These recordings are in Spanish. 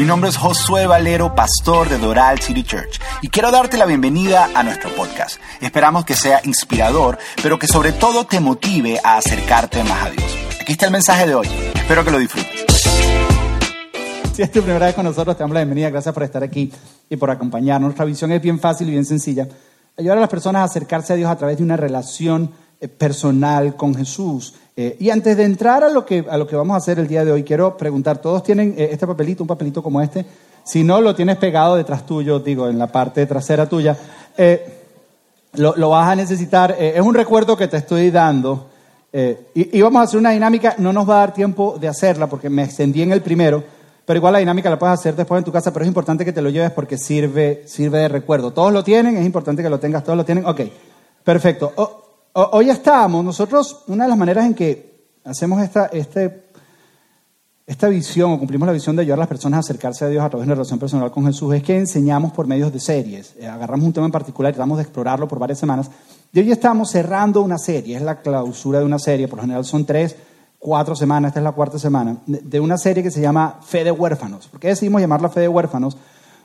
Mi nombre es Josué Valero, pastor de Doral City Church, y quiero darte la bienvenida a nuestro podcast. Esperamos que sea inspirador, pero que sobre todo te motive a acercarte más a Dios. Aquí está el mensaje de hoy. Espero que lo disfrutes. Si es tu primera vez con nosotros, te damos la bienvenida. Gracias por estar aquí y por acompañarnos. Nuestra visión es bien fácil y bien sencilla. Ayudar a las personas a acercarse a Dios a través de una relación personal con Jesús. Eh, y antes de entrar a lo, que, a lo que vamos a hacer el día de hoy, quiero preguntar, ¿todos tienen eh, este papelito, un papelito como este? Si no, lo tienes pegado detrás tuyo, digo, en la parte trasera tuya. lo, lo, vas a necesitar. es un recuerdo que te estoy dando. Y, vamos a hacer una dinámica, no nos va a dar tiempo de hacerla porque me extendí en el primero, pero igual la dinámica la puedes hacer después en tu casa, pero es importante que te lo lleves porque sirve, sirve de recuerdo. Todos lo tienen, es importante que lo tengas, todos lo tienen. Ok, perfecto hoy estamos, nosotros, una de las maneras en que hacemos esta, este, esta visión o cumplimos la visión de ayudar a las personas a acercarse a Dios a través de una relación personal con Jesús es que enseñamos por medios de series. Eh, agarramos un tema en particular y tratamos de explorarlo por varias semanas. Y hoy estamos cerrando una serie, es la clausura de una serie, por lo general son tres, cuatro semanas, esta es la cuarta semana, de una serie que se llama Fe de Huérfanos. ¿Por qué decidimos llamarla Fe de Huérfanos?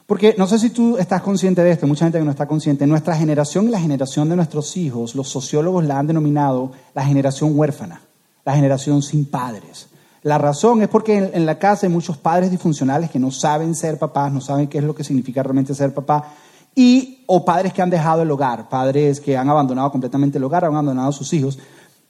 Porque no sé si tú estás consciente de esto, mucha gente que no está consciente, nuestra generación y la generación de nuestros hijos, los sociólogos la han denominado la generación huérfana, la generación sin padres. La razón es porque en, la casa hay muchos padres disfuncionales que no saben ser papás, no saben qué es lo que significa realmente ser papá, y o padres que han dejado el hogar, padres que han abandonado completamente el hogar, han abandonado a sus hijos.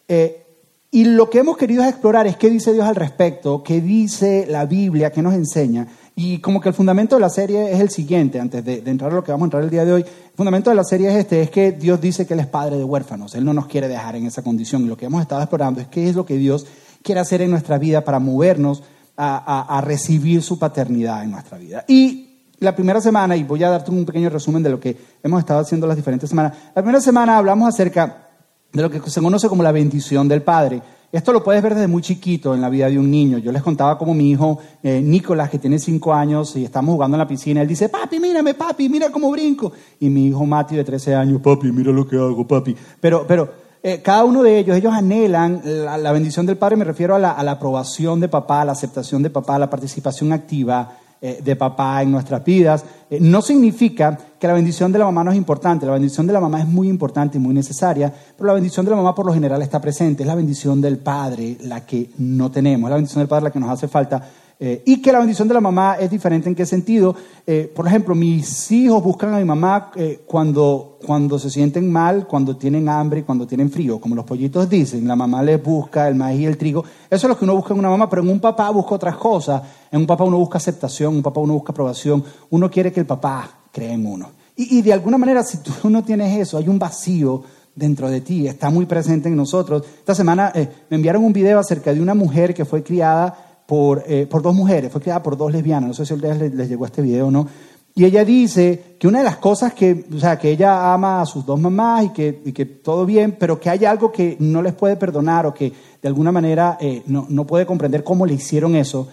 Eh, y lo que hemos querido explorar es qué dice Dios al respecto, qué dice la Biblia, qué nos enseña. Y como que el fundamento de la serie es el siguiente, antes de, entrar a lo que vamos a entrar el día de hoy, el fundamento de la serie es este, es que Dios dice que Él es padre de huérfanos, Él no nos quiere dejar en esa condición. Y lo que hemos estado explorando es qué es lo que Dios quiere hacer en nuestra vida para movernos a, a recibir su paternidad en nuestra vida. Y la primera semana, y voy a darte un pequeño resumen de lo que hemos estado haciendo las diferentes semanas, la primera semana hablamos acerca de lo que se conoce como la bendición del Padre. Esto lo puedes ver desde muy chiquito en la vida de un niño. Yo les contaba como mi hijo eh, Nicolás, que tiene cinco años, y estamos jugando en la piscina, él dice, papi, mírame, papi, mira cómo brinco. Y mi hijo Mati, de 13 años, papi, mira lo que hago, papi. Pero, pero eh, cada uno de ellos, ellos anhelan la, bendición del Padre, me refiero a la, a la aprobación de papá, a la aceptación de papá, a la participación activa eh, de papá en nuestras vidas. Eh, no significa que la bendición de la mamá no es importante, la bendición de la mamá es muy importante y muy necesaria, pero la bendición de la mamá por lo general está presente, es la bendición del padre la que no tenemos, es la bendición del padre la que nos hace falta eh, y que la bendición de la mamá es diferente en qué sentido. Eh, por ejemplo, mis hijos buscan a mi mamá eh, cuando, cuando se sienten mal, cuando tienen hambre, cuando tienen frío, como los pollitos dicen. La mamá les busca el maíz y el trigo. Eso es lo que uno busca en una mamá, pero en un papá busca otras cosas. En un papá uno busca aceptación, en un papá uno busca aprobación. Uno quiere que el papá cree en uno. Y, y de alguna manera, si tú no tienes eso, hay un vacío dentro de ti, está muy presente en nosotros. Esta semana me enviaron un video acerca de una mujer que fue criada por, eh, por dos mujeres, fue creada por dos lesbianas, no sé si ustedes les, llegó este video o no, y ella dice que una de las cosas que, o sea, que ella ama a sus dos mamás y que, y que todo bien, pero que hay algo que no les puede perdonar o que de alguna manera eh, no, no, puede comprender cómo le hicieron eso,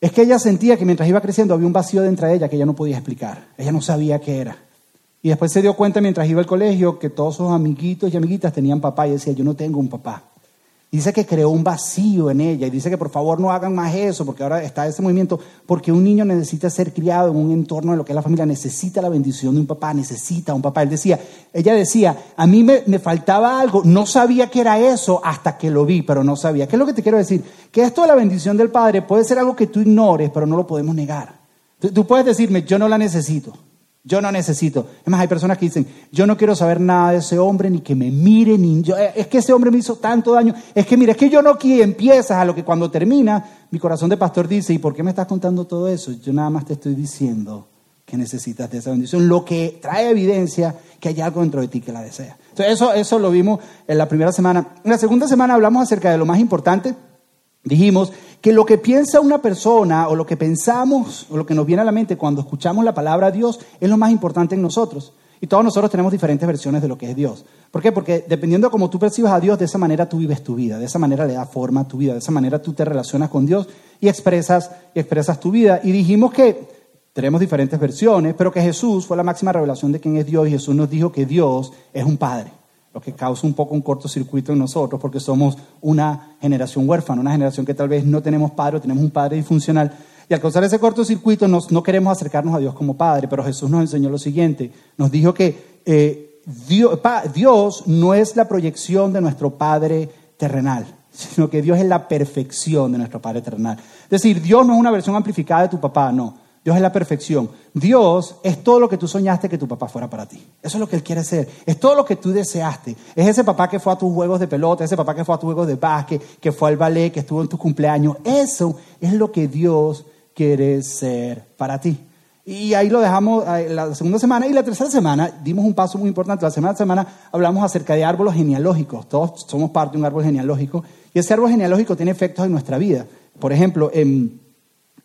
es que ella sentía que mientras iba creciendo había un vacío dentro de ella que ella no podía explicar, ella no sabía qué era. Y después se dio cuenta mientras iba al colegio que todos sus amiguitos y amiguitas tenían papá y decía, yo no tengo un papá dice que creó un vacío en ella y dice que por favor no hagan más eso porque ahora está ese movimiento, porque un niño necesita ser criado en un entorno de lo que es la familia, necesita la bendición de un papá, necesita un papá. Él decía, ella decía, a mí me, me faltaba algo, no sabía que era eso hasta que lo vi, pero no sabía. ¿Qué es lo que te quiero decir? Que esto de la bendición del Padre puede ser algo que tú ignores, pero no lo podemos negar. Tú puedes decirme, yo no la necesito. Yo no necesito. Es más, hay personas que dicen, yo no quiero saber nada de ese hombre, ni que me mire, ni yo, eh, es que ese hombre me hizo tanto daño. Es que mira, es que yo no quiero, empiezas a lo que cuando termina, mi corazón de pastor dice, ¿y por qué me estás contando todo eso? Yo nada más te estoy diciendo que necesitas de esa bendición, lo que trae evidencia que hay algo dentro de ti que la desea. Entonces, eso, eso lo vimos en la primera semana. En la segunda semana hablamos acerca de lo más importante. Dijimos que lo que piensa una persona o lo que pensamos o lo que nos viene a la mente cuando escuchamos la palabra Dios es lo más importante en nosotros. Y todos nosotros tenemos diferentes versiones de lo que es Dios. ¿Por qué? Porque dependiendo de cómo tú percibas a Dios, de esa manera tú vives tu vida, de esa manera le da forma a tu vida, de esa manera tú te relacionas con Dios y expresas, y expresas tu vida. Y dijimos que tenemos diferentes versiones, pero que Jesús fue la máxima revelación de quién es Dios y Jesús nos dijo que Dios es un Padre lo que causa un poco un cortocircuito en nosotros, porque somos una generación huérfana, una generación que tal vez no tenemos padre o tenemos un padre disfuncional. Y al causar ese cortocircuito nos, no queremos acercarnos a Dios como Padre, pero Jesús nos enseñó lo siguiente. Nos dijo que eh, Dios, Dios no es la proyección de nuestro Padre terrenal, sino que Dios es la perfección de nuestro Padre terrenal. Es decir, Dios no es una versión amplificada de tu papá, no. Dios es la perfección. Dios es todo lo que tú soñaste que tu papá fuera para ti. Eso es lo que Él quiere ser. Es todo lo que tú deseaste. Es ese papá que fue a tus juegos de pelota, ese papá que fue a tus juegos de básquet, que fue al ballet, que estuvo en tu cumpleaños. Eso es lo que Dios quiere ser para ti. Y ahí lo dejamos la segunda semana. Y la tercera semana dimos un paso muy importante. La semana semana hablamos acerca de árboles genealógicos. Todos somos parte de un árbol genealógico. Y ese árbol genealógico tiene efectos en nuestra vida. Por ejemplo, en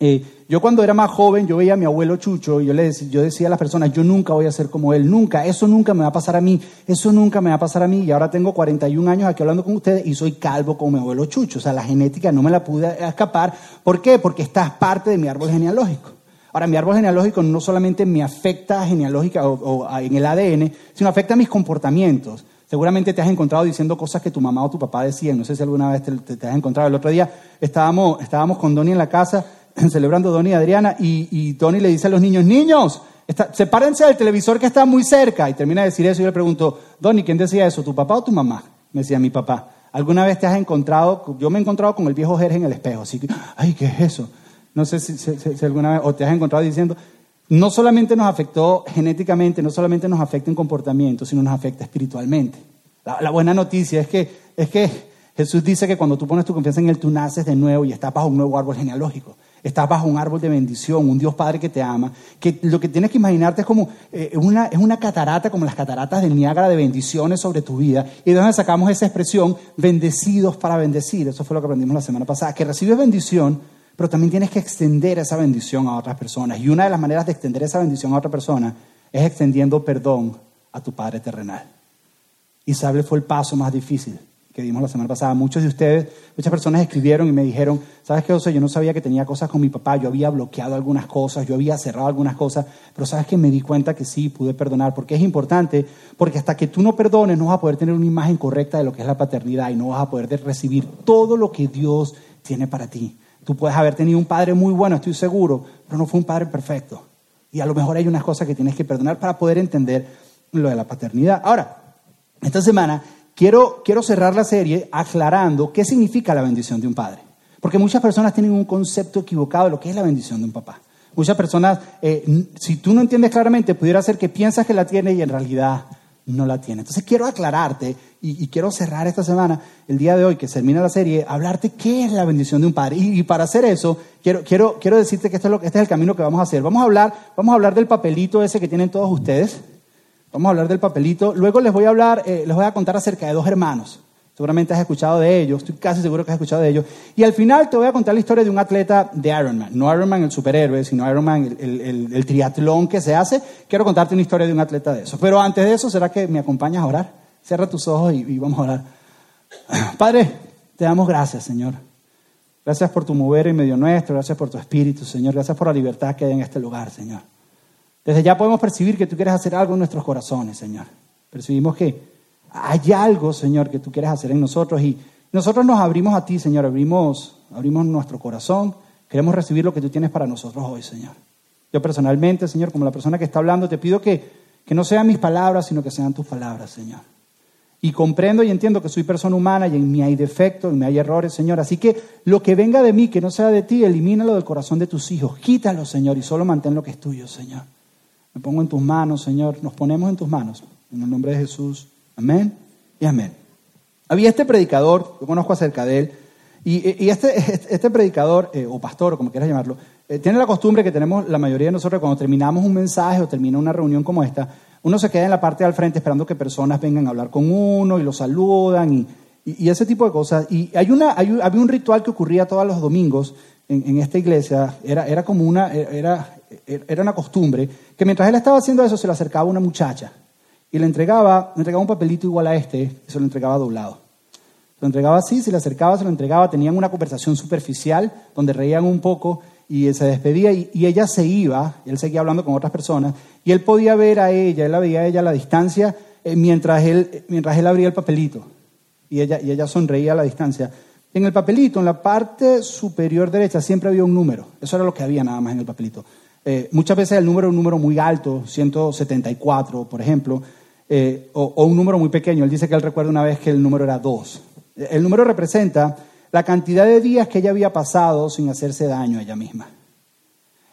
eh, yo cuando era más joven, yo veía a mi abuelo Chucho y yo, le decía, yo decía a las personas, yo nunca voy a ser como él, nunca, eso nunca me va a pasar a mí, eso nunca me va a pasar a mí. Y ahora tengo 41 años aquí hablando con ustedes y soy calvo como mi abuelo Chucho. O sea, la genética no me la pude escapar. ¿Por qué? Porque estás parte de mi árbol genealógico. Ahora, mi árbol genealógico no solamente me afecta genealógica o, en el ADN, sino afecta a mis comportamientos. Seguramente te has encontrado diciendo cosas que tu mamá o tu papá decían. No sé si alguna vez te, has encontrado. El otro día estábamos, estábamos con Donnie en la casa celebrando Donny y Adriana, y, y le dice a los niños, niños, sepárense del televisor que está muy cerca. Y termina de decir eso y yo le pregunto, Donny, ¿quién decía eso, tu papá o tu mamá? Me decía mi papá. ¿Alguna vez te has encontrado, yo me he encontrado con el viejo Jerge en el espejo, así que, ay, ¿qué es eso? No sé si, si, alguna vez, o te has encontrado diciendo, no solamente nos afectó genéticamente, no solamente nos afecta en comportamiento, sino nos afecta espiritualmente. La, la buena noticia es que, es que Jesús dice que cuando tú pones tu confianza en Él, tú naces de nuevo y estás bajo un nuevo árbol genealógico. Estás bajo un árbol de bendición, un Dios Padre que te ama, que lo que tienes que imaginarte es como eh, una, es una catarata, como las cataratas del Niágara de bendiciones sobre tu vida. Y de donde sacamos esa expresión, bendecidos para bendecir. Eso fue lo que aprendimos la semana pasada, que recibes bendición, pero también tienes que extender esa bendición a otras personas. Y una de las maneras de extender esa bendición a otra persona es extendiendo perdón a tu Padre terrenal. Y sabe, fue el paso más difícil que dimos la semana pasada. Muchos de ustedes, muchas personas escribieron y me dijeron, ¿sabes qué, José? Yo no sabía que tenía cosas con mi papá, yo había bloqueado algunas cosas, yo había cerrado algunas cosas, pero ¿sabes que Me di cuenta que sí, pude perdonar, porque es importante, porque hasta que tú no perdones no vas a poder tener una imagen correcta de lo que es la paternidad y no vas a poder recibir todo lo que Dios tiene para ti. Tú puedes haber tenido un padre muy bueno, estoy seguro, pero no fue un padre perfecto. Y a lo mejor hay unas cosas que tienes que perdonar para poder entender lo de la paternidad. Ahora, esta semana quiero, quiero cerrar la serie aclarando qué significa la bendición de un padre. Porque muchas personas tienen un concepto equivocado de lo que es la bendición de un papá. Muchas personas, eh, si tú no entiendes claramente, pudiera ser que piensas que la tiene y en realidad no la tiene. Entonces quiero aclararte y, quiero cerrar esta semana, el día de hoy que termina la serie, hablarte qué es la bendición de un padre. Y, para hacer eso, quiero, quiero, quiero decirte que esto es lo, este es el camino que vamos a hacer. Vamos a hablar, vamos a hablar del papelito ese que tienen todos ustedes. Vamos a hablar del papelito. Luego les voy a hablar, eh, les voy a contar acerca de dos hermanos. Seguramente has escuchado de ellos, estoy casi seguro que has escuchado de ellos. Y al final te voy a contar la historia de un atleta de Ironman. No Ironman el superhéroe, sino Ironman el, el, triatlón que se hace. Quiero contarte una historia de un atleta de eso. Pero antes de eso, ¿será que me acompañas a orar? Cierra tus ojos y, y vamos a orar. Padre, te damos gracias, Señor. Gracias por tu mover en medio nuestro, gracias por tu espíritu, Señor. Gracias por la libertad que hay en este lugar, Señor. Desde ya podemos percibir que tú quieres hacer algo en nuestros corazones, Señor. Percibimos que hay algo, Señor, que tú quieres hacer en nosotros y nosotros nos abrimos a ti, Señor, abrimos, abrimos nuestro corazón, queremos recibir lo que tú tienes para nosotros hoy, Señor. Yo personalmente, Señor, como la persona que está hablando, te pido que, que no sean mis palabras, sino que sean tus palabras, Señor. Y comprendo y entiendo que soy persona humana y en mí hay defectos, en mí hay errores, Señor. Así que lo que venga de mí, que no sea de ti, elimínalo del corazón de tus hijos. Quítalo, Señor, y solo mantén lo que es tuyo, Señor. Me pongo en tus manos, Señor. Nos ponemos en tus manos. En el nombre de Jesús. Amén y amén. Había este predicador, yo conozco acerca de él, y, este, este, predicador, eh, o pastor, o como quieras llamarlo, eh, tiene la costumbre que tenemos la mayoría de nosotros cuando terminamos un mensaje o termina una reunión como esta, uno se queda en la parte del frente esperando que personas vengan a hablar con uno y lo saludan y, ese tipo de cosas. Y hay una, había un ritual que ocurría todos los domingos en, esta iglesia, era, era como una, era, era una costumbre, que mientras él estaba haciendo eso se le acercaba una muchacha y le entregaba, le entregaba un papelito igual a este y se lo entregaba doblado. Se lo entregaba así, se le acercaba, se lo entregaba, tenían una conversación superficial donde reían un poco y se despedía y, ella se iba, él seguía hablando con otras personas y él podía ver a ella, él la veía a ella a la distancia eh, mientras, él, mientras él abría el papelito y ella, y ella sonreía a la distancia. En el papelito, en la parte superior derecha, siempre había un número. Eso era lo que había nada más en el papelito. Eh, muchas veces el número era un número muy alto, 174, por ejemplo, eh, o, un número muy pequeño. Él dice que él recuerda una vez que el número era 2. El número representa la cantidad de días que ella había pasado sin hacerse daño a ella misma.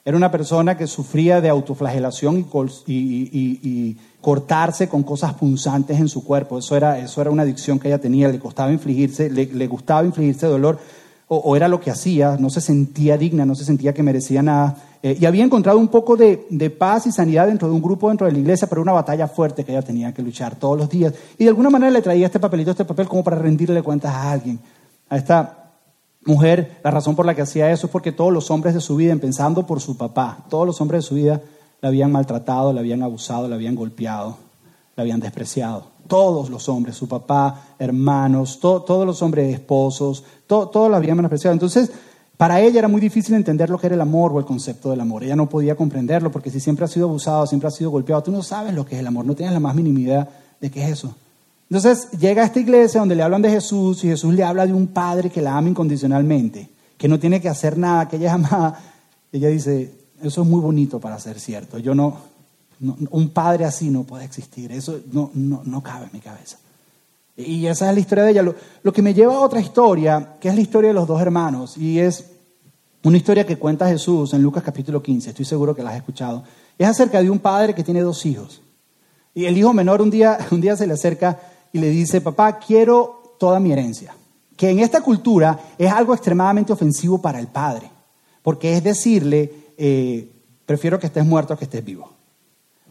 Era una persona que sufría de autoflagelación y, cortarse con cosas punzantes en su cuerpo. Eso era, eso era una adicción que ella tenía, le, costaba infligirse, le, gustaba infligirse dolor o, era lo que hacía, no se sentía digna, no se sentía que merecía nada. Eh, y había encontrado un poco de, de, paz y sanidad dentro de un grupo dentro de la iglesia, pero una batalla fuerte que ella tenía que luchar todos los días. Y de alguna manera le traía este papelito, este papel, como para rendirle cuentas a alguien, a esta mujer, la razón por la que hacía eso es porque todos los hombres de su vida, empezando por su papá, todos los hombres de su vida la habían maltratado, la habían abusado, la habían golpeado, la habían despreciado. Todos los hombres, su papá, hermanos, todos los hombres esposos, todos la habían menospreciado. Entonces, para ella era muy difícil entender lo que era el amor o el concepto del amor. Ella no podía comprenderlo porque si siempre ha sido abusado, siempre ha sido golpeado, tú no sabes lo que es el amor, no tienes la más mínima idea de qué es eso. Entonces llega a esta iglesia donde le hablan de Jesús y Jesús le habla de un padre que la ama incondicionalmente, que no tiene que hacer nada, que ella es amada. Ella dice, eso es muy bonito para ser cierto. Yo no, un padre así no puede existir. Eso no, no, no, cabe en mi cabeza. Y esa es la historia de ella. Lo, lo que me lleva a otra historia, que es la historia de los dos hermanos, y es una historia que cuenta Jesús en Lucas capítulo 15, estoy seguro que la has escuchado. Es acerca de un padre que tiene dos hijos. Y el hijo menor un día, un día se le acerca y le dice, papá, quiero toda mi herencia. Que en esta cultura es algo extremadamente ofensivo para el padre, porque es decirle, eh, prefiero que estés muerto que estés vivo.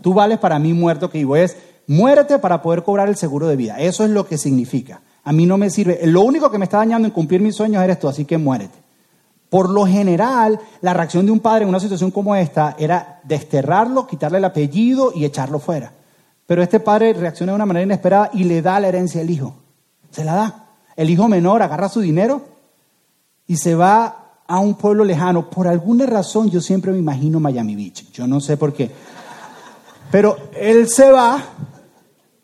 Tú vales para mí muerto que vivo. Es, muérete para poder cobrar el seguro de vida. Eso es lo que significa. A mí no me sirve. Lo único que me está dañando en cumplir mis sueños eres tú, así que muérete. Por lo general, la reacción de un padre en una situación como esta era desterrarlo, quitarle el apellido y echarlo fuera. Pero este padre reacciona de una manera inesperada y le da la herencia al hijo. Se la da. El hijo menor agarra su dinero y se va a un pueblo lejano. Por alguna razón yo siempre me imagino Miami Beach. Yo no sé por qué. Pero él se va,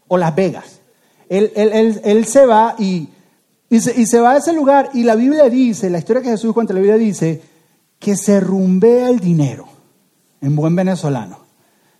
o Las Vegas. Él, él, se va y, y, se, y se va a ese lugar y la Biblia dice, la historia que Jesús cuenta, la Biblia dice, que se rumbea el dinero, en buen venezolano.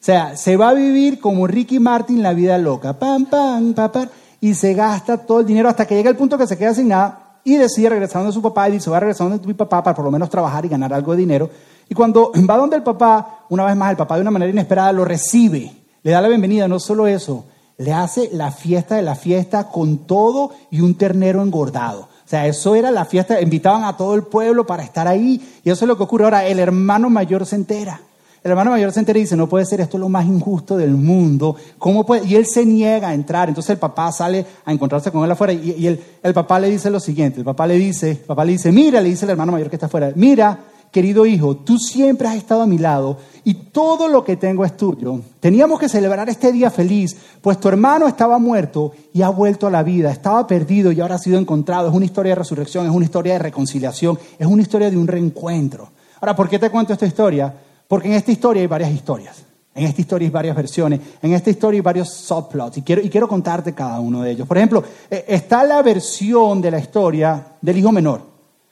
Sea, se va a vivir como Ricky Martin la vida loca, pam, pam, pam, pam, y se gasta todo el dinero hasta que llega el punto que se queda sin nada y decide regresar donde su papá y dice, va a regresar donde mi papá para por lo menos trabajar y ganar algo de dinero. Y cuando va donde el papá, una vez más el papá de una manera inesperada lo recibe, le da la bienvenida, no solo eso, le hace la fiesta de la fiesta con todo y un ternero engordado. O sea, eso era la fiesta, invitaban a todo el pueblo para estar ahí y eso es lo que ocurre ahora, el hermano mayor se entera. El hermano mayor se entera y dice, no puede ser, esto es lo más injusto del mundo. ¿Cómo puede? Y él se niega a entrar. Entonces el papá sale a encontrarse con él afuera y, el, el, papá le dice lo siguiente. El papá le dice, papá le dice, mira, le dice el hermano mayor que está afuera, mira, querido hijo, tú siempre has estado a mi lado y todo lo que tengo es tuyo. Teníamos que celebrar este día feliz, pues tu hermano estaba muerto y ha vuelto a la vida, estaba perdido y ahora ha sido encontrado. Es una historia de resurrección, es una historia de reconciliación, es una historia de un reencuentro. Ahora, ¿por qué te cuento esta historia? Porque en esta historia hay varias historias. En esta historia hay varias versiones. En esta historia hay varios subplots. Y quiero, y quiero contarte cada uno de ellos. Por ejemplo, eh, está la versión de la historia del hijo menor.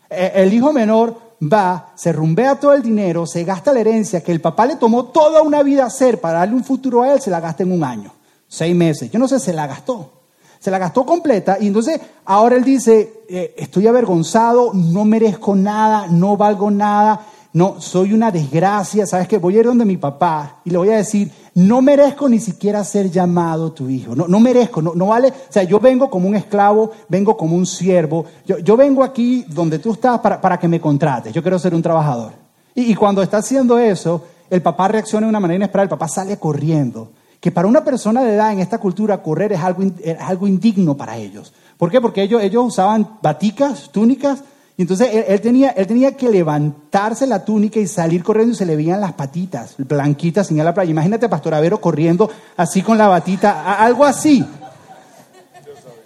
Eh, el hijo menor va, se rumbea todo el dinero, se gasta la herencia que el papá le tomó toda una vida hacer para darle un futuro a él, se la gasta en un año, seis meses. Yo no sé, se la gastó. Se la gastó completa y entonces ahora él dice, eh, estoy avergonzado, no merezco nada, no valgo nada, no, soy una desgracia, ¿sabes qué? Voy a ir donde mi papá y le voy a decir, no merezco ni siquiera ser llamado tu hijo, no, no merezco, no, no vale, o sea, yo vengo como un esclavo, vengo como un siervo, yo, yo vengo aquí donde tú estás para, para, que me contrates, yo quiero ser un trabajador. Y, y cuando está haciendo eso, el papá reacciona de una manera inesperada, el papá sale corriendo, que para una persona de edad en esta cultura correr es algo, es algo indigno para ellos. ¿Por qué? Porque ellos, ellos usaban baticas, túnicas, y entonces él, tenía, él tenía que levantarse la túnica y salir corriendo y se le veían las patitas, blanquitas, sin la playa. Imagínate a Pastor Avero corriendo así con la batita, algo así,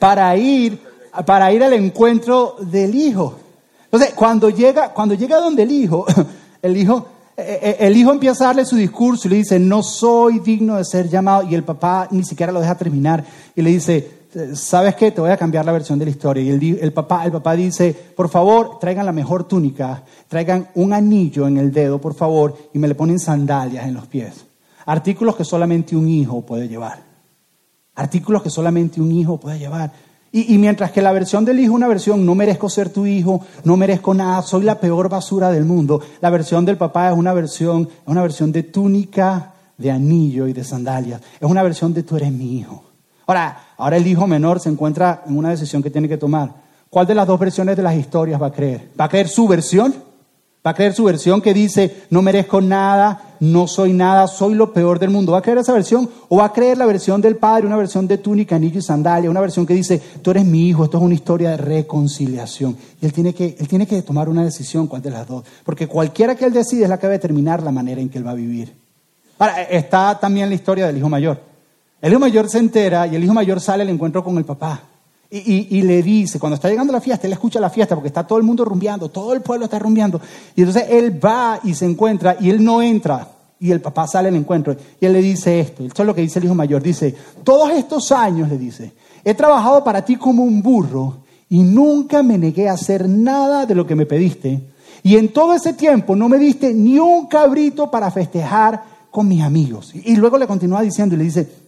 para ir, para ir al encuentro del hijo. Entonces, cuando llega, cuando llega donde el hijo, el hijo, eh, eh, el hijo empieza a darle su discurso y le dice, no soy digno de ser llamado, y el papá ni siquiera lo deja terminar, y le dice, ¿sabes qué? Te voy a cambiar la versión de la historia. Y el, el, papá, el papá dice, por favor, traigan la mejor túnica, traigan un anillo en el dedo, por favor, y me le ponen sandalias en los pies. Artículos que solamente un hijo puede llevar. Artículos que solamente un hijo puede llevar. Y, mientras que la versión del hijo es una versión, no merezco ser tu hijo, no merezco nada, soy la peor basura del mundo, la versión del papá es una versión, es una versión de túnica, de anillo y de sandalias. Es una versión de tú eres mi hijo. Ahora, ahora el hijo menor se encuentra en una decisión que tiene que tomar. ¿Cuál de las dos versiones de las historias va a creer? ¿Va a creer su versión? Va a creer su versión que dice, no merezco nada, no soy nada, soy lo peor del mundo. ¿Va a creer esa versión? ¿O va a creer la versión del Padre, una versión de túnica, anillo y sandalia, una versión que dice, tú eres mi hijo, esto es una historia de reconciliación? Y él tiene que, él tiene que tomar una decisión, ¿cuál de las dos? Porque cualquiera que él decide es la que va a determinar la manera en que él va a vivir. Ahora, está también la historia del hijo mayor. El hijo mayor se entera y el hijo mayor sale al encuentro con el papá. Y, le dice, cuando está llegando la fiesta, él escucha la fiesta porque está todo el mundo rumbeando, todo el pueblo está rumbeando. Y entonces él va y se encuentra y él no entra. Y el papá sale al encuentro y él le dice esto. Esto es lo que dice el hijo mayor. Dice, todos estos años, le dice, he trabajado para ti como un burro y nunca me negué a hacer nada de lo que me pediste. Y en todo ese tiempo no me diste ni un cabrito para festejar con mis amigos. Y luego le continúa diciendo y le dice,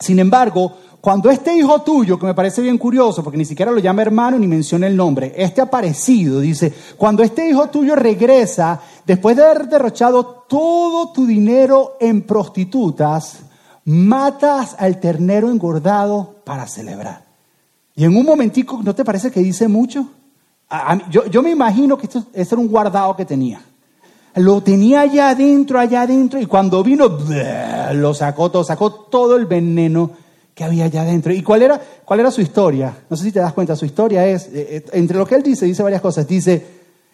sin embargo, cuando este hijo tuyo, que me parece bien curioso, porque ni siquiera lo llama hermano ni menciona el nombre, este aparecido, dice, cuando este hijo tuyo regresa, después de haber derrochado todo tu dinero en prostitutas, matas al ternero engordado para celebrar. Y en un momentico, ¿no te parece que dice mucho? yo, me imagino que esto, esto era un guardado que tenía. Lo tenía allá adentro, allá adentro, y cuando vino, lo sacó todo, sacó todo el veneno que había allá adentro. ¿Y cuál era, cuál era su historia? No sé si te das cuenta, su historia es, eh, eh, entre lo que él dice, dice varias cosas. Dice,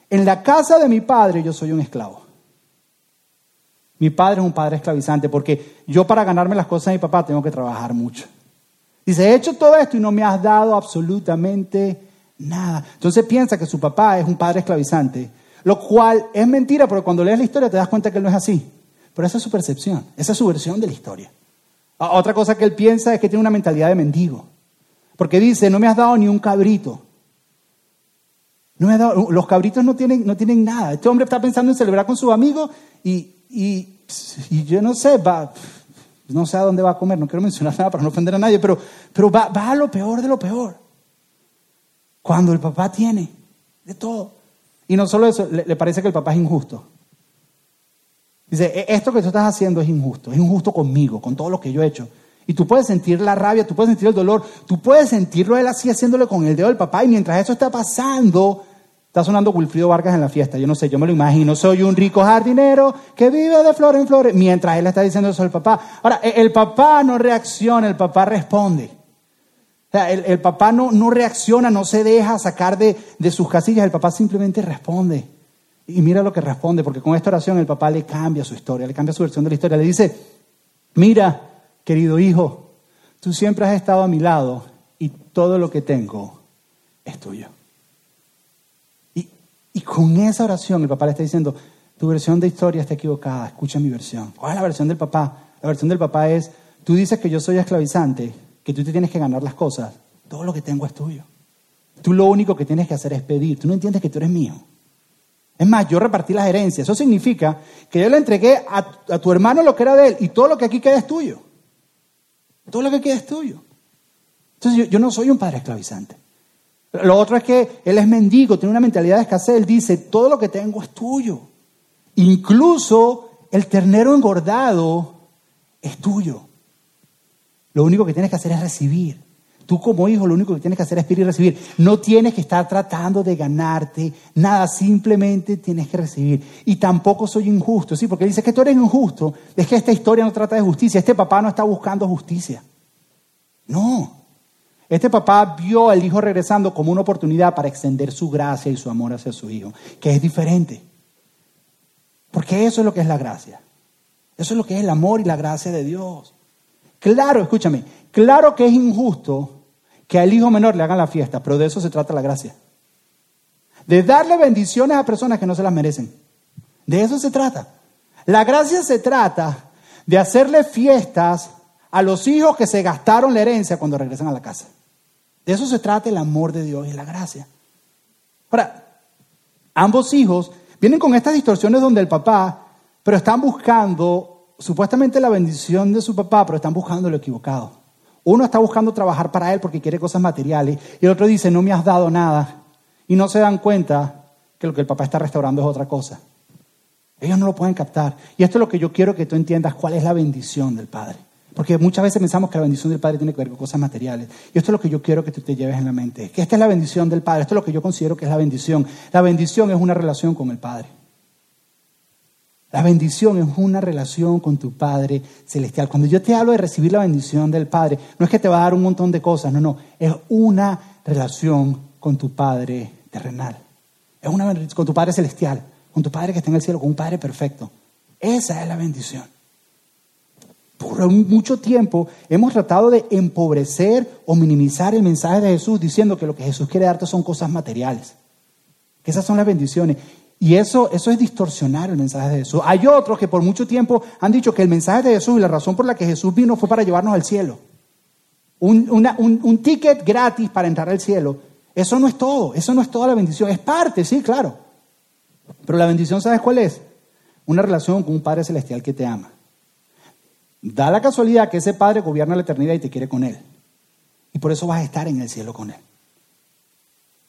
en la casa de mi padre yo soy un esclavo. Mi padre es un padre esclavizante porque yo para ganarme las cosas de mi papá tengo que trabajar mucho. Dice, he hecho todo esto y no me has dado absolutamente nada. Entonces piensa que su papá es un padre esclavizante, lo cual es mentira, porque cuando lees la historia te das cuenta que no es así. Pero esa es su percepción, esa es su versión de la historia. Otra cosa que él piensa es que tiene una mentalidad de mendigo. Porque dice, no me has dado ni un cabrito. No me dado, los cabritos no tienen, no tienen nada. Este hombre está pensando en celebrar con sus amigos y, y, yo no sé, va, no sé a dónde va a comer, no quiero mencionar nada para no ofender a nadie, pero, pero va, va a lo peor de lo peor. Cuando el papá tiene de todo. Y no solo eso, le parece que el papá es injusto. Dice, e, esto que tú estás haciendo es injusto, es injusto conmigo, con todo lo que yo he hecho. Y tú puedes sentir la rabia, tú puedes sentir el dolor, tú puedes sentirlo él así haciéndole con el dedo del papá y mientras eso está pasando, está sonando Wilfrido Vargas en la fiesta, yo no sé, yo me lo imagino, soy un rico jardinero que vive de flor en flor, mientras él está diciendo eso al papá. Ahora, e, el papá no reacciona, el papá responde. El, papá no, reacciona, no se deja sacar de, de sus casillas, el papá simplemente responde. Y mira lo que responde, porque con esta oración el papá le cambia su historia, le cambia su versión de la historia. Le dice, mira, querido hijo, tú siempre has estado a mi lado y todo lo que tengo es tuyo. Y, y con esa oración el papá le está diciendo, tu versión de historia está equivocada, escucha mi versión. ¿Cuál es la versión del papá? La versión del papá es, tú dices que yo soy esclavizante, que tú te tienes que ganar las cosas, todo lo que tengo es tuyo. Tú lo único que tienes que hacer es pedir, tú no entiendes que tú eres mío. Es más, yo repartí las herencias. Eso significa que yo le entregué a, tu hermano lo que era de él y todo lo que aquí queda es tuyo. Todo lo que queda es tuyo. Entonces yo, no soy un padre esclavizante. Lo otro es que él es mendigo, tiene una mentalidad de escasez. Él dice, todo lo que tengo es tuyo. Incluso el ternero engordado es tuyo. Lo único que tienes que hacer es recibir. Tú como hijo lo único que tienes que hacer es pedir y recibir. No tienes que estar tratando de ganarte nada, simplemente tienes que recibir. Y tampoco soy injusto, ¿sí? Porque dice que tú eres injusto. Es que esta historia no trata de justicia. Este papá no está buscando justicia. No. Este papá vio al hijo regresando como una oportunidad para extender su gracia y su amor hacia su hijo, que es diferente. Porque eso es lo que es la gracia. Eso es lo que es el amor y la gracia de Dios. Claro, escúchame, claro que es injusto que al hijo menor le hagan la fiesta, pero de eso se trata la gracia. De darle bendiciones a personas que no se las merecen. De eso se trata. La gracia se trata de hacerle fiestas a los hijos que se gastaron la herencia cuando regresan a la casa. De eso se trata el amor de Dios y la gracia. Ahora, ambos hijos vienen con estas distorsiones donde el papá, pero están buscando supuestamente la bendición de su papá, pero están buscando lo equivocado. Uno está buscando trabajar para él porque quiere cosas materiales y el otro dice, no me has dado nada. Y no se dan cuenta que lo que el papá está restaurando es otra cosa. Ellos no lo pueden captar. Y esto es lo que yo quiero que tú entiendas, cuál es la bendición del Padre. Porque muchas veces pensamos que la bendición del Padre tiene que ver con cosas materiales. Y esto es lo que yo quiero que tú te lleves en la mente. Que esta es la bendición del Padre. Esto es lo que yo considero que es la bendición. La bendición es una relación con el Padre. La bendición es una relación con tu Padre celestial. Cuando yo te hablo de recibir la bendición del Padre, no es que te va a dar un montón de cosas, no, no. Es una relación con tu Padre terrenal. Es una con tu Padre celestial, con tu Padre que está en el cielo, con un Padre perfecto. Esa es la bendición por mucho tiempo hemos tratado de empobrecer o minimizar el mensaje de Jesús diciendo que lo que Jesús quiere darte son cosas materiales, que esas son las bendiciones. Y eso, eso es distorsionar el mensaje de Jesús. Hay otros que por mucho tiempo han dicho que el mensaje de Jesús y la razón por la que Jesús vino fue para llevarnos al cielo. Un, un ticket gratis para entrar al cielo. Eso no es todo, eso no es toda la bendición. Es parte, sí, claro. Pero la bendición, ¿sabes cuál es? Una relación con un Padre Celestial que te ama. Da la casualidad que ese Padre gobierna la eternidad y te quiere con Él. Y por eso vas a estar en el cielo con Él.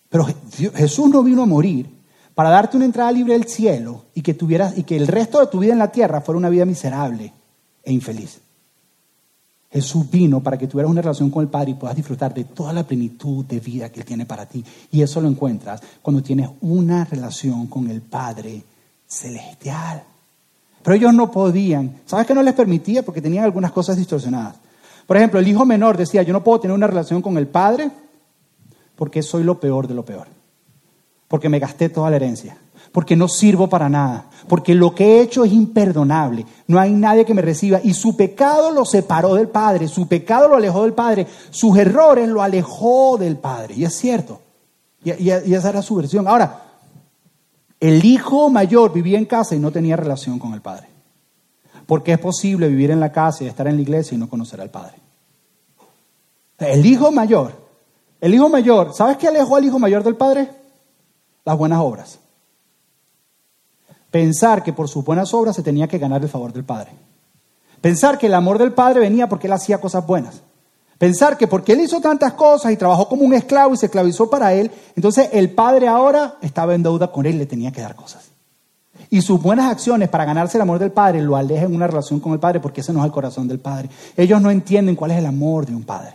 Pero Jesús no vino a morir para darte una entrada libre al cielo y que, tuvieras, y que el resto de tu vida en la tierra fuera una vida miserable e infeliz. Jesús vino para que tuvieras una relación con el Padre y puedas disfrutar de toda la plenitud de vida que Él tiene para ti. Y eso lo encuentras cuando tienes una relación con el Padre celestial. Pero ellos no podían. ¿Sabes qué no les permitía? Porque tenían algunas cosas distorsionadas. Por ejemplo, el hijo menor decía, yo no puedo tener una relación con el padre porque soy lo peor de lo peor. Porque me gasté toda la herencia. Porque no sirvo para nada. Porque lo que he hecho es imperdonable. No hay nadie que me reciba. Y su pecado lo separó del padre. Su pecado lo alejó del padre. Sus errores lo alejó del padre. Y es cierto. Y, y esa era su versión. Ahora, el hijo mayor vivía en casa y no tenía relación con el padre. Porque es posible vivir en la casa y estar en la iglesia y no conocer al padre. El hijo mayor, el hijo mayor, ¿sabes qué alejó al hijo mayor del padre? Las buenas obras. Pensar que por sus buenas obras se tenía que ganar el favor del padre. Pensar que el amor del padre venía porque él hacía cosas buenas. Pensar que porque él hizo tantas cosas y trabajó como un esclavo y se esclavizó para él, entonces el padre ahora estaba en deuda con él, le tenía que dar cosas. Y sus buenas acciones para ganarse el amor del padre lo alejan en una relación con el padre porque ese no es el corazón del padre. Ellos no entienden cuál es el amor de un padre.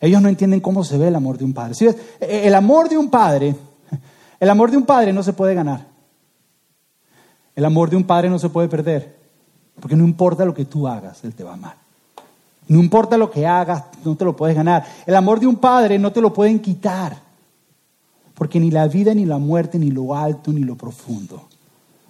Ellos no entienden cómo se ve el amor de un padre. ¿Sí El amor de un padre, el amor de un padre no se puede ganar. El amor de un padre no se puede perder. Porque no importa lo que tú hagas, él te va a amar. No importa lo que hagas, no te lo puedes ganar. El amor de un padre no te lo pueden quitar. Porque ni la vida, ni la muerte, ni lo alto, ni lo profundo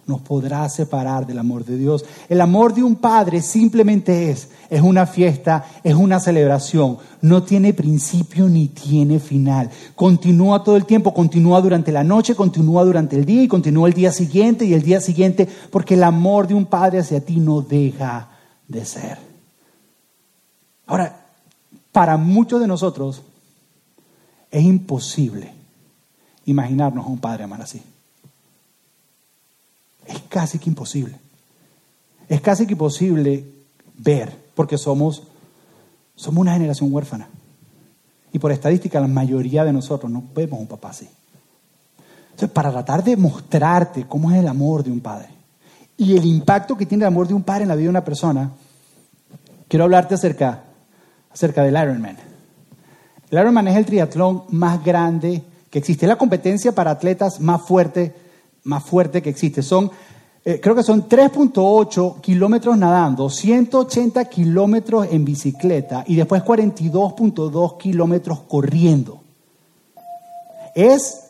nos podrá separar del amor de Dios. El amor de un padre simplemente es, es una fiesta, es una celebración. No tiene principio ni tiene final. Continúa todo el tiempo, continúa durante la noche, continúa durante el día y continúa el día siguiente y el día siguiente, porque el amor de un padre hacia ti no deja de ser. Ahora, para muchos de nosotros es imposible imaginarnos a un padre amar así. Es casi que imposible. Es casi que imposible ver, porque somos, somos una generación huérfana. Y por estadística, la mayoría de nosotros no vemos un papá así. Entonces, para tratar de mostrarte cómo es el amor de un padre y el impacto que tiene el amor de un padre en la vida de una persona, quiero hablarte acerca acerca del Ironman. El Ironman es el triatlón más grande que existe. Es la competencia para atletas más fuerte, más fuerte que existe. Son, eh, creo que son 3.8 kilómetros nadando, 180 kilómetros en bicicleta y después 42.2 kilómetros corriendo. Es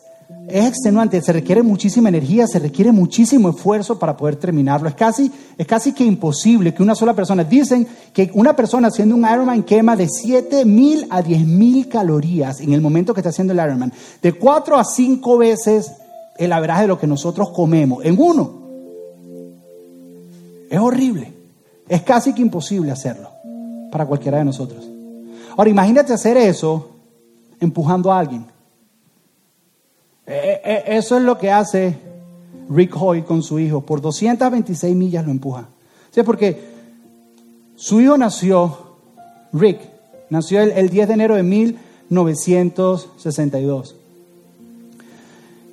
es extenuante, se requiere muchísima energía, se requiere muchísimo esfuerzo para poder terminarlo. Es casi, es casi que imposible que una sola persona, dicen que una persona haciendo un Ironman quema de 7.000 a 10.000 calorías en el momento que está haciendo el Ironman, de 4 a 5 veces el averaje de lo que nosotros comemos en uno. Es horrible, es casi que imposible hacerlo para cualquiera de nosotros. Ahora imagínate hacer eso empujando a alguien. Eh, eh, eso es lo que hace Rick Hoy con su hijo. Por 226 millas lo empuja. ¿Sí? Porque su hijo nació, Rick, nació el, 10 de enero de 1962.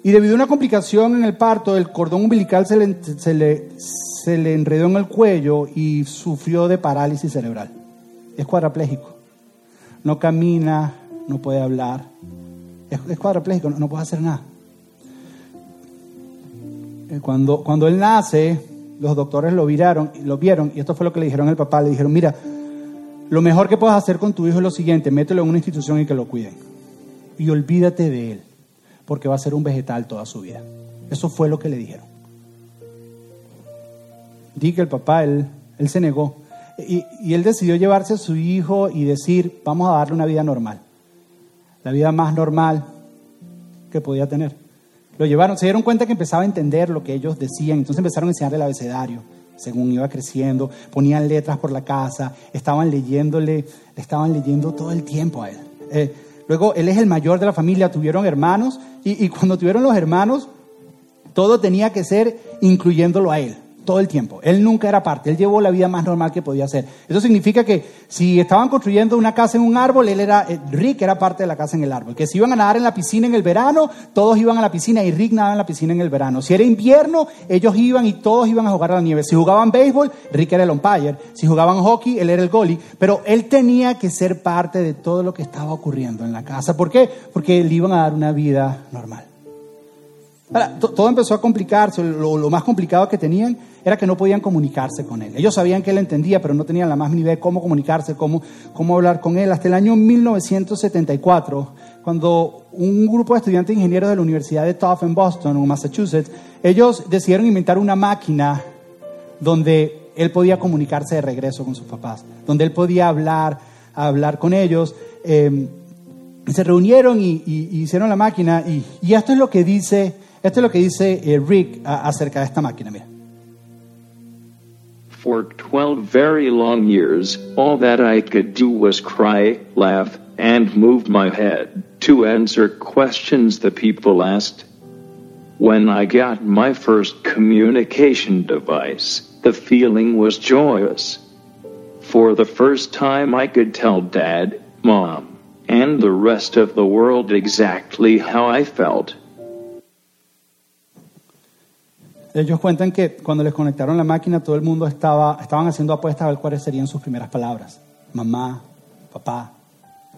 Y debido a una complicación en el parto, el cordón umbilical se le, se le, se le enredó en el cuello y sufrió de parálisis cerebral. Es cuadraplégico. No camina, no puede hablar. Es, es cuadraplégico, no, no puede hacer nada. Eh, cuando, cuando él nace, los doctores lo vieron, lo vieron y esto fue lo que le dijeron al papá. Le dijeron, mira, lo mejor que puedes hacer con tu hijo es lo siguiente, mételo en una institución y que lo cuiden. Y olvídate de él, porque va a ser un vegetal toda su vida. Eso fue lo que le dijeron. Di que el papá, él, él se negó. Y, y él decidió llevarse a su hijo y decir, vamos a darle una vida normal. La vida más normal que podía tener. Lo llevaron, se dieron cuenta que empezaba a entender lo que ellos decían, entonces empezaron a enseñarle el abecedario. Según iba creciendo, ponían letras por la casa, estaban leyéndole, estaban leyendo todo el tiempo a él. Eh, luego, él es el mayor de la familia, tuvieron hermanos, y, cuando tuvieron los hermanos, todo tenía que ser incluyéndolo a él todo el tiempo. Él nunca era parte, él llevó la vida más normal que podía hacer. Eso significa que si estaban construyendo una casa en un árbol, él era, eh, Rick era parte de la casa en el árbol. Que si iban a nadar en la piscina en el verano, todos iban a la piscina y Rick nadaba en la piscina en el verano. Si era invierno, ellos iban y todos iban a jugar a la nieve. Si jugaban béisbol, Rick era el umpire. Si jugaban hockey, él era el goalie. Pero él tenía que ser parte de todo lo que estaba ocurriendo en la casa. ¿Por qué? Porque le iban a dar una vida normal. Ahora, todo empezó a complicarse. lo más complicado que tenían era que no podían comunicarse con él. Ellos sabían que él entendía, pero no tenían la más mínima idea de cómo comunicarse, cómo, cómo hablar con él. Hasta el año 1974, cuando un grupo de estudiantes ingenieros de la Universidad de Tufts en Boston, en Massachusetts, ellos decidieron inventar una máquina donde él podía comunicarse de regreso con sus papás, donde él podía hablar, hablar con ellos. Eh, se reunieron y, hicieron la máquina y, esto es lo que dice, es lo que dice eh, Rick acerca de esta máquina. Mira. For 12 very long years, all that I could do was cry, laugh, and move my head to answer questions the people asked. When I got my first communication device, the feeling was joyous. For the first time, I could tell Dad, Mom, and the rest of the world exactly how I felt. Ellos cuentan que cuando les conectaron la máquina, todo el mundo estaba, estaban haciendo apuestas a ver cuáles serían sus primeras palabras. Mamá, papá.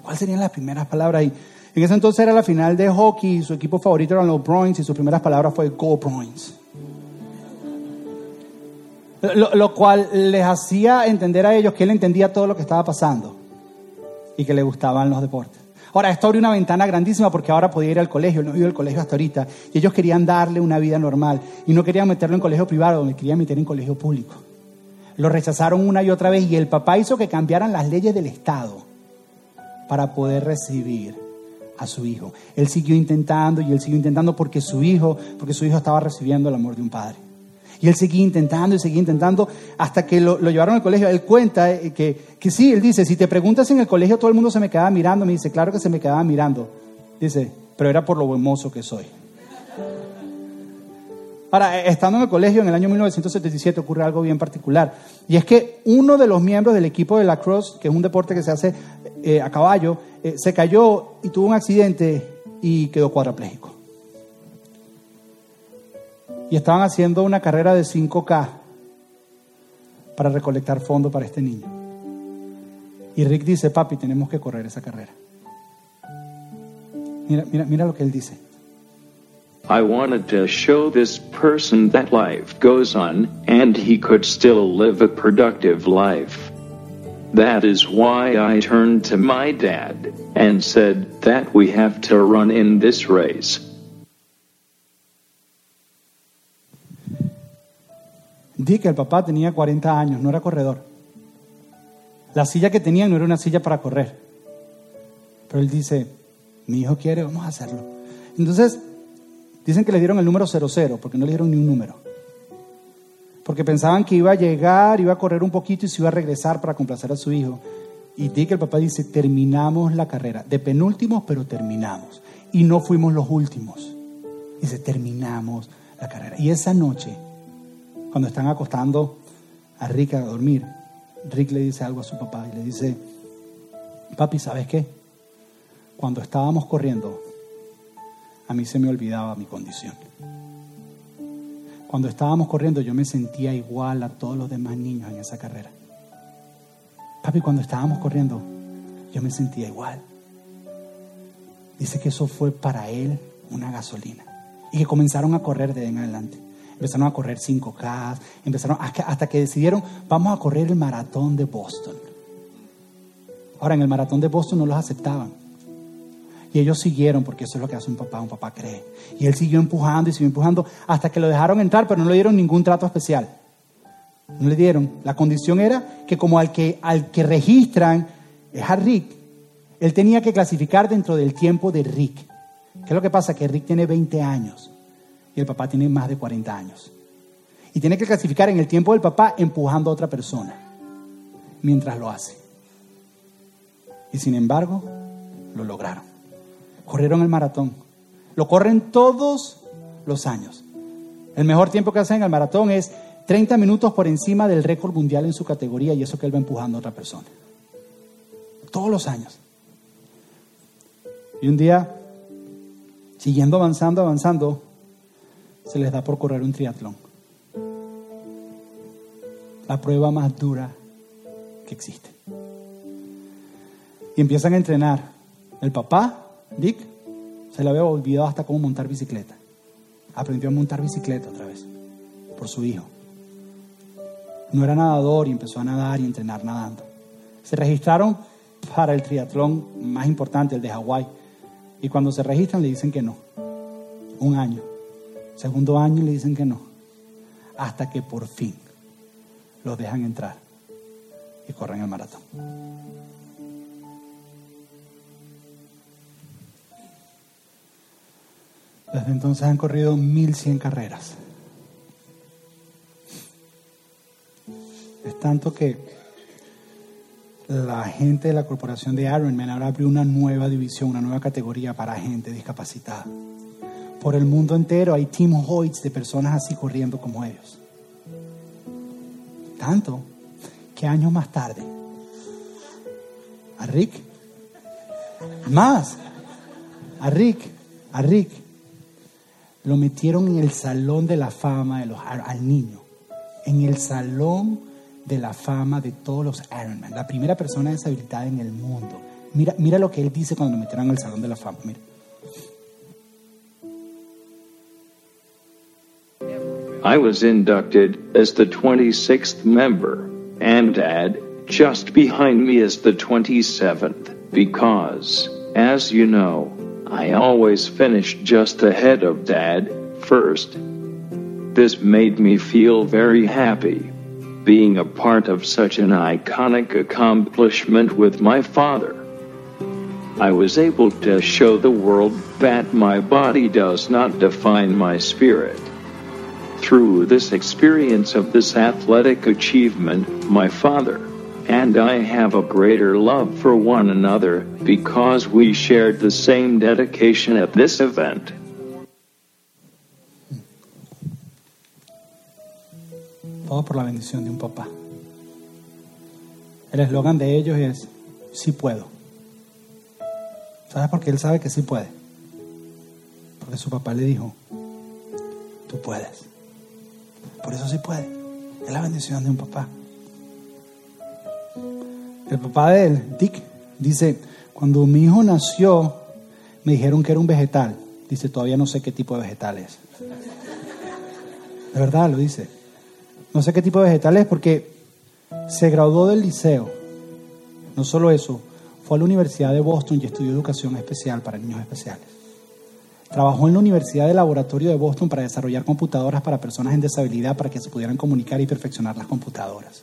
¿Cuáles serían las primeras palabras? Y en ese entonces era la final de hockey, y su equipo favorito eran los Bruins y sus primeras palabras fue Go Bruins. Lo, lo, cual les hacía entender a ellos que él entendía todo lo que estaba pasando y que le gustaban los deportes. Ahora, esto abrió una ventana grandísima porque ahora podía ir al colegio, no iba al colegio hasta ahorita, y ellos querían darle una vida normal y no querían meterlo en colegio privado, me querían meter en colegio público. Lo rechazaron una y otra vez y el papá hizo que cambiaran las leyes del Estado para poder recibir a su hijo. Él siguió intentando y él siguió intentando porque su hijo, porque su hijo estaba recibiendo el amor de un padre. Y él seguía intentando y seguía intentando hasta que lo, llevaron al colegio. Él cuenta eh, que, que, sí, él dice, si te preguntas en el colegio todo el mundo se me quedaba mirando. Me dice, claro que se me quedaba mirando. Dice, pero era por lo buen mozo que soy. Ahora, eh, estando en el colegio en el año 1977 ocurre algo bien particular. Y es que uno de los miembros del equipo de la cross, que es un deporte que se hace eh, a caballo, se cayó y tuvo un accidente y quedó cuadraplégico y estaban haciendo una carrera de 5K para recolectar fondos para este niño. Y Rick dice, papi, tenemos que correr esa carrera. Mira, mira, mira lo que él dice. I wanted to show this person that life goes on and he could still live a productive life. That is why I turned to my dad and said that we have to run in this race. Di que el papá tenía 40 años, no era corredor. La silla que tenía no era una silla para correr. Pero él dice, mi hijo quiere, vamos a hacerlo. Entonces, dicen que le dieron el número 00, porque no le dieron ni un número. Porque pensaban que iba a llegar, iba a correr un poquito y se iba a regresar para complacer a su hijo. Y Dick, el papá, dice, terminamos la carrera. De penúltimos, pero terminamos. Y no fuimos los últimos. Dice, terminamos la carrera. Y esa noche, cuando están acostando a Rick a dormir, Rick le dice algo a su papá y le dice, papi, ¿sabes qué? Cuando estábamos corriendo, a mí se me olvidaba mi condición. Cuando estábamos corriendo yo me sentía igual a todos los demás niños en esa carrera. Papi, cuando estábamos corriendo yo me sentía igual. Dice que eso fue para él una gasolina. Y que comenzaron a correr de en adelante. Empezaron a correr 5K, empezaron hasta que decidieron, vamos a correr el maratón de Boston. Ahora, en el maratón de Boston no los aceptaban. Y ellos siguieron, porque eso es lo que hace un papá, un papá cree. Y él siguió empujando y siguió empujando hasta que lo dejaron entrar, pero no le dieron ningún trato especial. No le dieron. La condición era que como al que, al que registran es a Rick, él tenía que clasificar dentro del tiempo de Rick. ¿Qué es lo que pasa? Que Rick tiene 20 años el papá tiene más de 40 años. Y tiene que clasificar en el tiempo del papá empujando a otra persona mientras lo hace. Y sin embargo, lo lograron. Corrieron el maratón. Lo corren todos los años. El mejor tiempo que hacen en el maratón es 30 minutos por encima del récord mundial en su categoría y eso que él va empujando a otra persona. Todos los años. Y un día, siguiendo avanzando, avanzando, se les da por correr un triatlón. La prueba más dura que existe. Y empiezan a entrenar. El papá, Dick, se le había olvidado hasta cómo montar bicicleta. Aprendió a montar bicicleta otra vez, por su hijo. No era nadador y empezó a nadar y entrenar nadando. Se registraron para el triatlón más importante, el de Hawái. Y cuando se registran le dicen que no. Un año. Segundo año le dicen que no. Hasta que por fin los dejan entrar y corren el maratón. Desde entonces han corrido 1100 carreras. Es tanto que la gente de la corporación de Ironman ahora abrió una nueva división, una nueva categoría para gente discapacitada. Por el mundo entero hay Team Hoyts de personas así corriendo como ellos. Tanto que años más tarde, a Rick, más, a Rick, a Rick, lo metieron en el salón de la fama de los, al niño, en el salón de la fama de todos los Ironman, la primera persona deshabilitada en el mundo. Mira, mira lo que él dice cuando lo metieron en el salón de la fama. I was inducted as the 26th member, and Dad, just behind me is the 27th, because, as you know, I always finish just ahead of Dad, first. This made me feel very happy. Being a part of such an iconic accomplishment with my father. I was able to show the world that my body does not define my spirit. Through this experience of this athletic achievement, my father and I have a greater love for one another because we shared the same dedication at this event. Todo por la bendición de un papá. El eslogan de ellos es, sí puedo. ¿Sabes por qué él sabe que sí puede? Porque su papá le dijo, tú puedes. Por eso sí puede. Es la bendición de un papá. El papá de él, Dick, dice, cuando mi hijo nació, me dijeron que era un vegetal. Dice, todavía no sé qué tipo de vegetal es. De verdad, lo dice. No sé qué tipo de vegetal es porque se graduó del liceo. No solo eso, fue a la Universidad de Boston y estudió educación especial para niños especiales. Trabajó en la Universidad de Laboratorio de Boston para desarrollar computadoras para personas en deshabilidad para que se pudieran comunicar y perfeccionar las computadoras.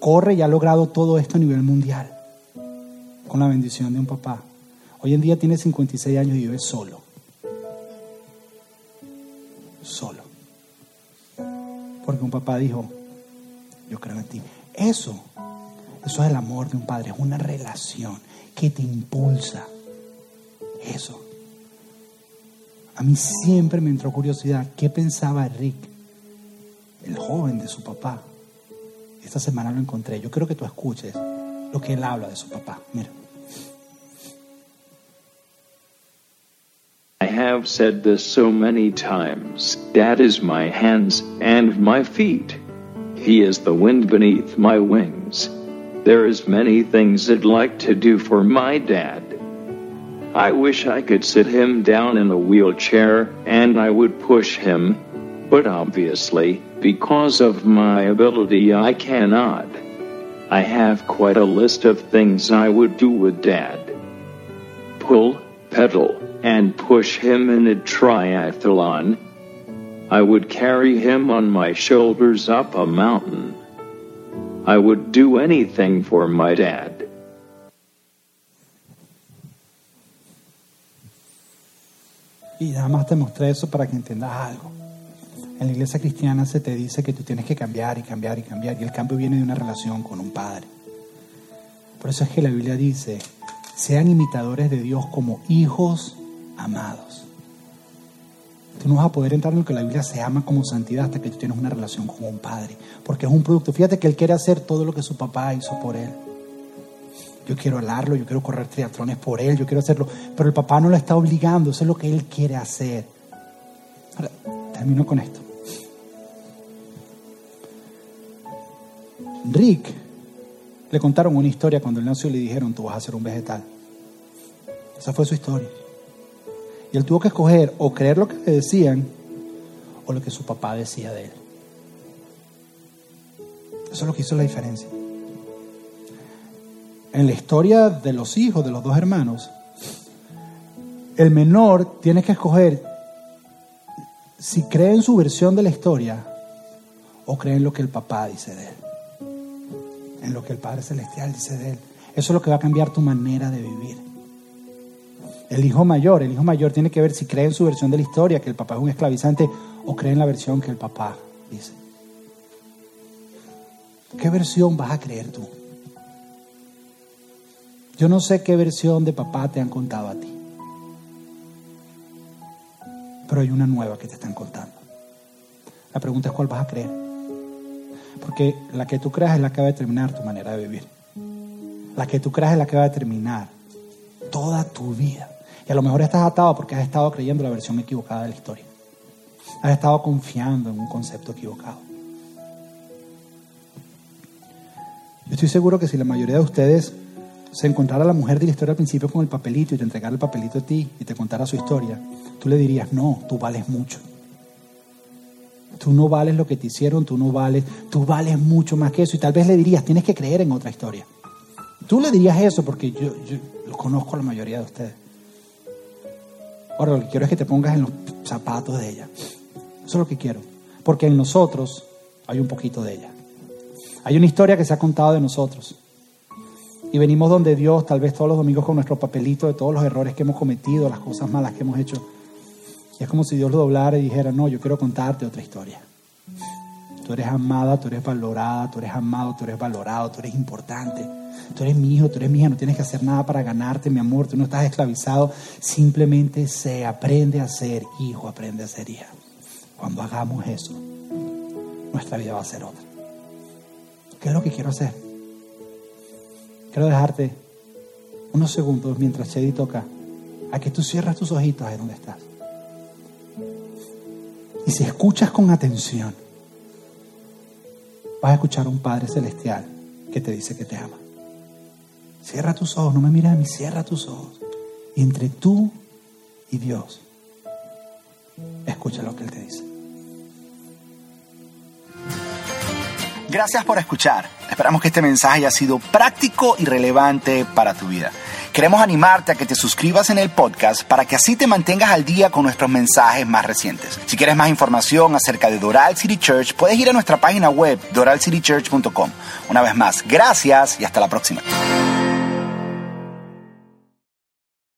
Corre y ha logrado todo esto a nivel mundial con la bendición de un papá. Hoy en día tiene 56 años y vive solo. Solo. Porque un papá dijo, yo creo en ti. Eso Eso es el amor de un padre, es una relación que te impulsa. Eso. A mí siempre me entró curiosidad, ¿qué pensaba Rick, el joven de su papá? Esta semana lo encontré. Yo quiero que tú escuches lo que él habla de su papá. Mira. I have said this so many times. Dad is my hands and my feet. He is the wind beneath my wings. There is many things I'd like to do for my dad. I wish I could sit him down in a wheelchair and I would push him, but obviously, because of my ability, I cannot. I have quite a list of things I would do with Dad. Pull, pedal, and push him in a triathlon. I would carry him on my shoulders up a mountain. I would do anything for my dad. Y nada más te mostré eso para que entiendas algo. En la iglesia cristiana se te dice que tú tienes que cambiar y cambiar y cambiar. Y el cambio viene de una relación con un padre. Por eso es que la Biblia dice, sean imitadores de Dios como hijos amados. Tú no vas a poder entrar en lo que la Biblia se ama como santidad hasta que tú tienes una relación con un padre. Porque es un producto. Fíjate que él quiere hacer todo lo que su papá hizo por él. Yo quiero alarlo, yo quiero correr triatlones por él, yo quiero hacerlo. Pero el papá no lo está obligando, eso es lo que él quiere hacer. Ahora, termino con esto. Rick le contaron una historia cuando él nació y le dijeron, tú vas a ser un vegetal. Esa fue su historia. Y él tuvo que escoger o creer lo que le decían o lo que su papá decía de él. Eso es lo que hizo la diferencia. En la historia de los hijos de los dos hermanos, el menor tiene que escoger si cree en su versión de la historia o cree en lo que el papá dice de él, en lo que el Padre Celestial dice de él. Eso es lo que va a cambiar tu manera de vivir. El hijo mayor, el hijo mayor tiene que ver si cree en su versión de la historia, que el papá es un esclavizante, o cree en la versión que el papá dice. ¿Qué versión vas a creer tú? Yo no sé qué versión de papá te han contado a ti, pero hay una nueva que te están contando. La pregunta es cuál vas a creer. Porque la que tú creas es la que va a determinar tu manera de vivir. La que tú creas es la que va a determinar toda tu vida. Y a lo mejor estás atado porque has estado creyendo la versión equivocada de la historia. Has estado confiando en un concepto equivocado. Yo estoy seguro que si la mayoría de ustedes se encontrara la mujer de la historia al principio con el papelito y te entregara el papelito a ti y te contara su historia, tú le dirías, no, tú vales mucho. Tú no vales lo que te hicieron, tú no vales, tú vales mucho más que eso. Y tal vez le dirías, tienes que creer en otra historia. Tú le dirías eso porque yo, yo lo conozco a la mayoría de ustedes. Ahora lo que quiero es que te pongas en los zapatos de ella. Eso es lo que quiero. Porque en nosotros hay un poquito de ella. Hay una historia que se ha contado de nosotros. Y venimos donde Dios, tal vez todos los domingos con nuestro papelito de todos los errores que hemos cometido, las cosas malas que hemos hecho. Y es como si Dios lo doblara y dijera, no, yo quiero contarte otra historia. Tú eres amada, tú eres valorada, tú eres amado, tú eres valorado, tú eres importante. Tú eres mi hijo, tú eres hija, no tienes que hacer nada para ganarte, mi amor, tú no estás esclavizado. Simplemente se aprende a ser hijo, aprende a ser hija. Cuando hagamos eso, nuestra vida va a ser otra. ¿Qué es lo que quiero hacer? Quiero dejarte unos segundos mientras Chedi toca a que tú cierras tus ojitos ahí donde estás. Y si escuchas con atención, vas a escuchar a un Padre Celestial que te dice que te ama. Cierra tus ojos, no me mires a mí, cierra tus ojos. Y entre tú y Dios, escucha lo que Él te dice. Gracias por escuchar. Esperamos que este mensaje haya sido práctico y relevante para tu vida. Queremos animarte a que te suscribas en el podcast para que así te mantengas al día con nuestros mensajes más recientes. Si quieres más información acerca de Doral City Church, puedes ir a nuestra página web doralcitychurch.com. Una vez más, gracias y hasta la próxima.